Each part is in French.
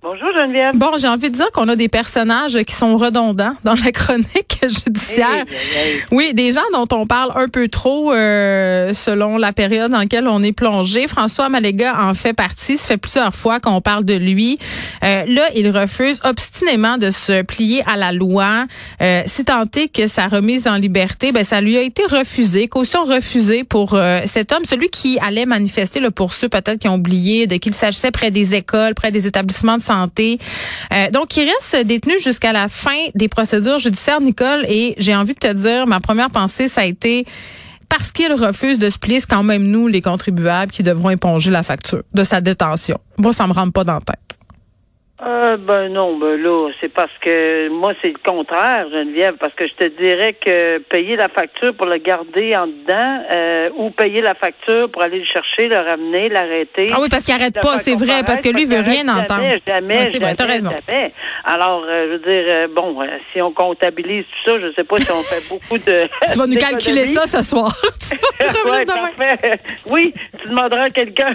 Bonjour, Geneviève. Bon, j'ai envie de dire qu'on a des personnages qui sont redondants dans la chronique judiciaire. Hey, hey, hey. Oui, des gens dont on parle un peu trop euh, selon la période dans laquelle on est plongé. François Maléga en fait partie. Ça fait plusieurs fois qu'on parle de lui. Euh, là, il refuse obstinément de se plier à la loi. Euh, si tant est que sa remise en liberté, ben ça lui a été refusé, caution refusée pour euh, cet homme, celui qui allait manifester là, pour ceux peut-être qui ont oublié de qu'il s'agissait près des écoles, près des établissements de Euh, donc, il reste détenu jusqu'à la fin des procédures judiciaires, Nicole. Et j'ai envie de te dire, ma première pensée, ça a été parce qu'il refuse de se plier, quand même nous, les contribuables, qui devrons éponger la facture de sa détention. Moi, ça me rentre pas dans la tête. Euh, ben non, ben là, c'est parce que moi, c'est le contraire, Geneviève, parce que je te dirais que payer la facture pour le garder en dedans euh, ou payer la facture pour aller le chercher, le ramener, l'arrêter. Ah oui, parce qu'il arrête pas, c'est vrai, parce que lui, il veut rien jamais, entendre. Jamais, Ouais, c'est vrai, t'as raison. jamais. Alors, euh, je veux dire, bon, si on comptabilise tout ça, je sais pas si on fait beaucoup de. Tu vas nous calculer ça ce soir. tu vas Ouais, demain. Oui, tu demanderas à quelqu'un.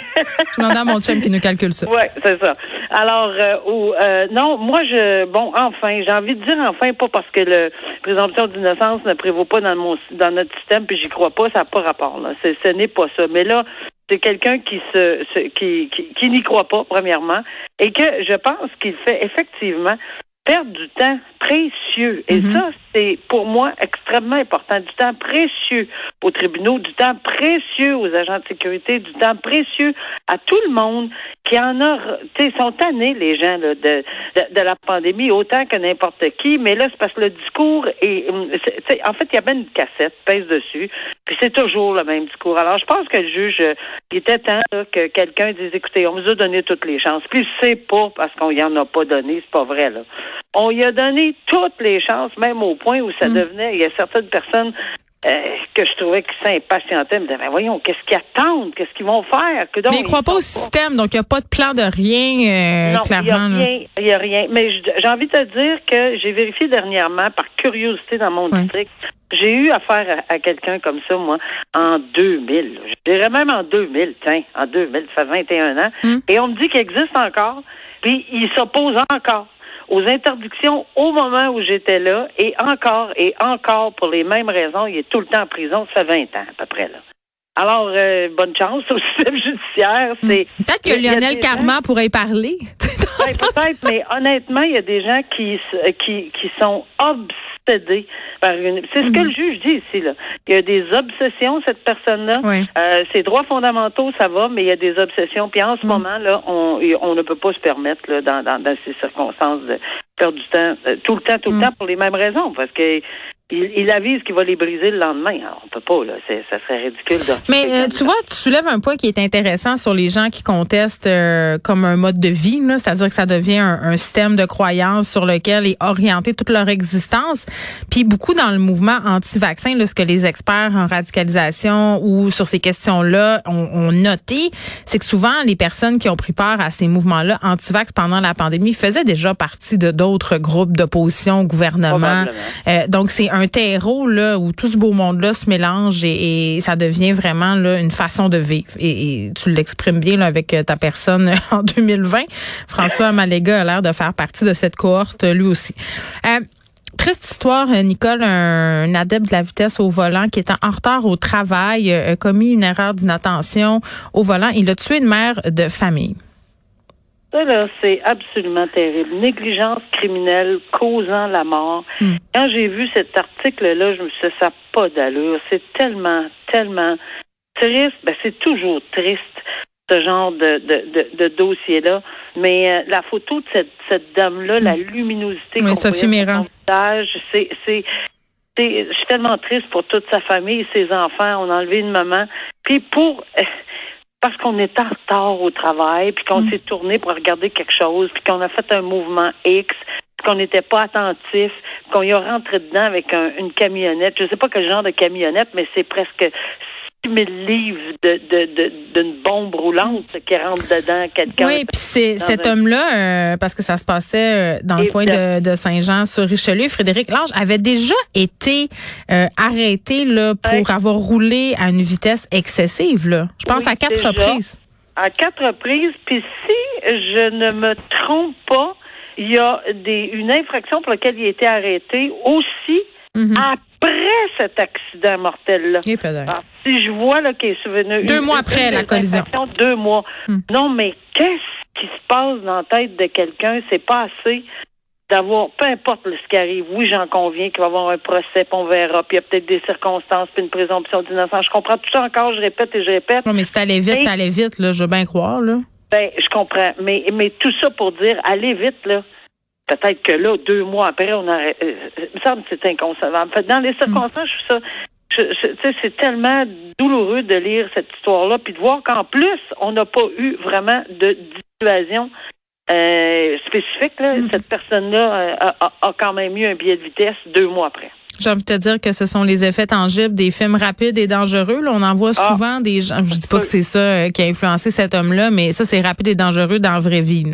Je demande à mon chum qui nous calcule ça. Oui, c'est ça. Alors, euh, ou, euh, non, moi, je, bon, enfin, j'ai envie de dire enfin, pas parce que le présomption d'innocence ne prévaut pas dans mon, dans notre système, puis j'y crois pas, ça n'a pas rapport, là. Ce n'est pas ça. Mais là, c'est quelqu'un qui se, se- qui, qui, qui n'y croit pas, premièrement, et que je pense qu'il fait effectivement perdre du temps précieux. Et Mhm. ça, c'est pour moi extrêmement important. Du temps précieux aux tribunaux, du temps précieux aux agents de sécurité, du temps précieux à tout le monde qui en a, tu sais, sont tannés, les gens, là, de, de, de la pandémie, autant que n'importe qui. Mais là, c'est parce que le discours est, hum, en fait, il y avait une cassette, pèse dessus, puis c'est toujours le même discours. Alors, je pense que le juge, euh, il était temps là, que quelqu'un dise, écoutez, on vous a donné toutes les chances. Puis c'est pas parce qu'on y en a pas donné, c'est pas vrai, là. On y a donné toutes les chances, même au point où ça devenait, il y a certaines personnes euh, que je trouvais qui s'impatientaient, me disaient, Ben voyons, qu'est-ce qu'ils attendent, qu'est-ce qu'ils vont faire? Que donc, Mais il croit ils pas au système, donc il n'y a pas de plan de rien, euh, non, il n'y a clairement. a rien. Mais j'ai envie de te dire que j'ai vérifié dernièrement, par curiosité dans mon district, j'ai eu affaire à, à quelqu'un comme ça, moi, en 2000. Je dirais même en 2000, tiens, en 2000, ça fait 21 ans. Hmm. Et on me dit qu'il existe encore, puis il s'oppose encore aux interdictions au moment où j'étais là, et encore et encore pour les mêmes raisons. Il est tout le temps en prison, ça fait 20 ans à peu près, là. Alors, euh, bonne chance au système judiciaire. C'est Peut-être que Lionel Carman pourrait y parler. Peut-être, mais honnêtement, il y a des gens qui, qui, qui sont obsédés par une. C'est ce que le juge dit ici, là. Il y a des obsessions, cette personne-là. Oui. Euh, ses droits fondamentaux, ça va, mais il y a des obsessions. Puis en ce moment, là, on, on ne peut pas se permettre, là, dans, dans, dans ces circonstances, de perdre du temps, euh, tout le temps, tout le temps, pour les mêmes raisons. Parce que il, il avise qu'il va les briser le lendemain. Alors, on peut pas, là. Ça serait ridicule de Mais euh, tu vois, tu soulèves un point qui est intéressant sur les gens qui contestent euh, comme un mode de vie, là, c'est-à-dire que ça devient un, un système de croyance sur lequel est orientée toute leur existence. Puis beaucoup dans le mouvement anti-vaccin, là, ce que les experts en radicalisation ou sur ces questions-là ont, ont noté, c'est que souvent les personnes qui ont pris part à ces mouvements-là anti-vax pendant la pandémie faisaient déjà partie de d'autres groupes d'opposition au gouvernement. Euh, donc c'est un terreau où tout ce beau monde-là se mélange et, ça devient vraiment une façon de vivre. Et, tu l'exprimes bien avec euh, ta personne en 2020. François Maléga a l'air de faire partie de cette cohorte lui aussi. Euh, Triste histoire, euh, Nicole, un, adepte de la vitesse au volant qui était en retard au travail, a commis une erreur d'inattention au volant. Il a tué une mère de famille. Ça, là, c'est absolument terrible. Négligence criminelle causant la mort. Quand j'ai vu cet article-là, je me suis dit, ça n'a pas d'allure. C'est tellement, tellement triste. Ben, c'est toujours triste, ce genre de, de, de, de dossier-là. Mais euh, la photo de cette, cette dame-là, la luminosité Oui, qu'on Sophie voyait sur son visage, c'est, c'est, c'est- je suis tellement triste pour toute sa famille et ses enfants. On a enlevé une maman. Puis pour... parce qu'on est en retard au travail, puis qu'on s'est tourné pour regarder quelque chose, puis qu'on a fait un mouvement X, puis qu'on n'était pas attentif, qu'on y a rentré dedans avec un- une camionnette. Je sais pas quel genre de camionnette, mais c'est presque 000 livres de, de, de, d'une bombe roulante qui rentre dedans quelqu'un. Oui, puis c'est cet homme-là, euh, parce que ça se passait euh, dans le coin de, Saint-Jean sur Richelieu, Frédéric Lange avait déjà été euh, arrêté là pour avoir roulé à une vitesse excessive là. Je pense Oui, à quatre déjà. reprises. À quatre reprises. Puis si je ne me trompe pas, il y a des, une infraction pour laquelle il a été arrêté aussi Mhm. après cet accident mortel-là. Si je vois là qu'il est souvenu Deux mois après la collision. Deux mois. Hmm. Non, mais qu'est-ce qui se passe dans la tête de quelqu'un? C'est pas assez d'avoir, peu importe ce qui arrive. Oui, j'en conviens qu'il va y avoir un procès, puis on verra, puis il y a peut-être des circonstances, puis une présomption d'innocence. Je comprends tout ça encore, je répète et je répète. Non, mais si t'allais vite, Et- t'allais vite, là, je veux bien croire, là. Ben, je comprends. Mais, mais tout ça pour dire, allez vite, là. Peut-être que là, deux mois après, on aurait. euh, euh, il me semble que c'est inconcevable. Dans les circonstances, je trouve ça. C'est tellement douloureux de lire cette histoire-là, puis de voir qu'en plus, on n'a pas eu vraiment de dissuasion euh, spécifique. Là. Cette personne-là euh, a, a- a quand même eu un billet de vitesse deux mois après. J'ai envie de te dire que ce sont les effets tangibles des films rapides et dangereux. Là, on en voit Ah. souvent des gens. Je dis pas que c'est ça euh, qui a influencé cet homme-là, mais ça, c'est rapide et dangereux dans la vraie vie.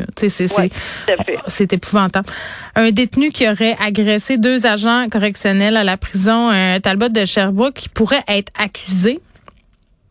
c'est épouvantable. Un détenu qui aurait agressé deux agents correctionnels à la prison Talbot de Sherbrooke qui pourrait être accusé.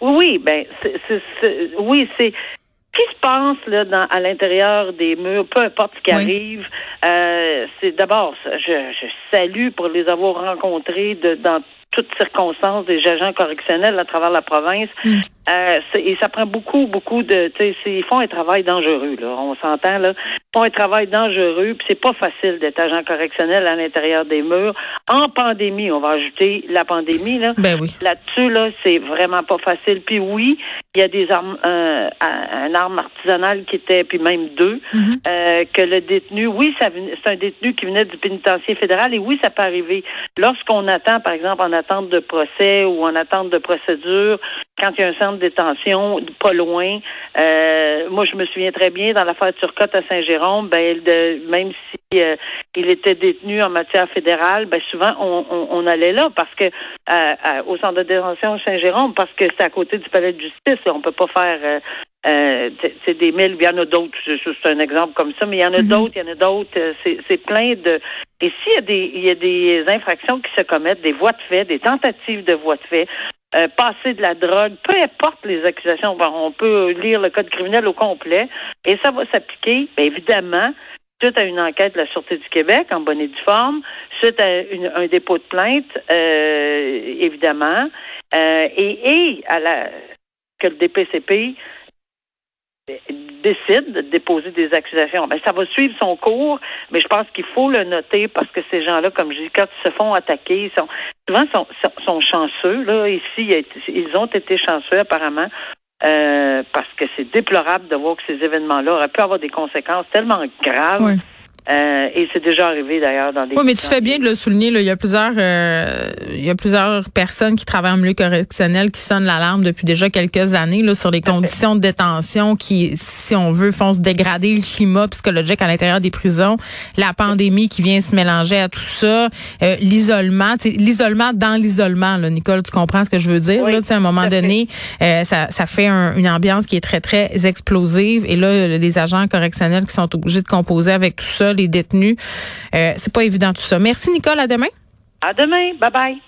Oui, ben, c'est, c'est- c'est- oui, c'est ce qui se passe là dans, à l'intérieur des murs, peu importe ce qui Oui. arrive. euh, c'est d'abord, je, je salue pour les avoir rencontrés de, dans toutes circonstances des agents correctionnels à travers la province. Mm. Euh, et ça prend beaucoup, beaucoup de, ils font un travail dangereux là. On s'entend là. Ils font un travail dangereux, puis c'est pas facile d'être agent correctionnel à l'intérieur des murs. En pandémie, on va ajouter la pandémie là. Ben oui. Là-dessus, là, c'est vraiment pas facile. Puis oui, il y a des armes, euh, un arme artisanale qui était, puis même deux, Mhm. euh, que le détenu, oui, ça venait- c'est un détenu qui venait du pénitencier fédéral, et oui, ça peut arriver. Lorsqu'on attend, par exemple, en attente de procès ou en attente de procédure, quand il y a un centre de détention pas loin, euh, moi, je me souviens très bien, dans l'affaire Turcotte à Saint-Jérôme, ben, de, même si euh, il était détenu en matière fédérale, ben, souvent, on, on, on allait là parce que, euh, au centre de détention Saint-Jérôme, parce que c'est à côté du palais de justice, et on peut pas faire, euh, c'est des milles, il y en a d'autres, c'est un exemple comme ça, mais il y en a Mhm. d'autres, il y en a d'autres, c'est c'est plein de... Et s'il y a des il y a des infractions qui se commettent, des voies de fait, des tentatives de voies de fait, euh, passer de la drogue, peu importe les accusations, on peut lire le code criminel au complet, et ça va s'appliquer, évidemment, suite à une enquête de la Sûreté du Québec en bonne et due forme, suite à un dépôt de plainte, euh, évidemment, euh, et, et à la que le DPCP décide de déposer des accusations. Ben, ça va suivre son cours, mais je pense qu'il faut le noter parce que ces gens-là, comme je dis, quand ils se font attaquer, ils sont souvent sont, sont, chanceux. Là, ici, ils ont été chanceux apparemment. euh, parce que c'est déplorable de voir que ces événements-là auraient pu avoir des conséquences tellement graves. Euh, et c'est déjà arrivé d'ailleurs dans des. Oui, mais tu fais bien de le souligner. Là. Il y a plusieurs, euh, il y a plusieurs personnes qui travaillent en milieu correctionnel qui sonnent l'alarme depuis déjà quelques années là, sur les conditions de détention qui, si on veut, font se dégrader le climat psychologique à l'intérieur des prisons. La pandémie qui vient se mélanger à tout ça, euh, l'isolement, l'isolement dans l'isolement. Là, Nicole, tu comprends ce que je veux dire Oui, là, À un moment donné, euh, ça, ça fait un- une ambiance qui est très très explosive. Et là, les agents correctionnels qui sont obligés de composer avec tout ça, les détenus, euh, c'est pas évident tout ça. Merci Nicole, à demain. À demain. Bye bye.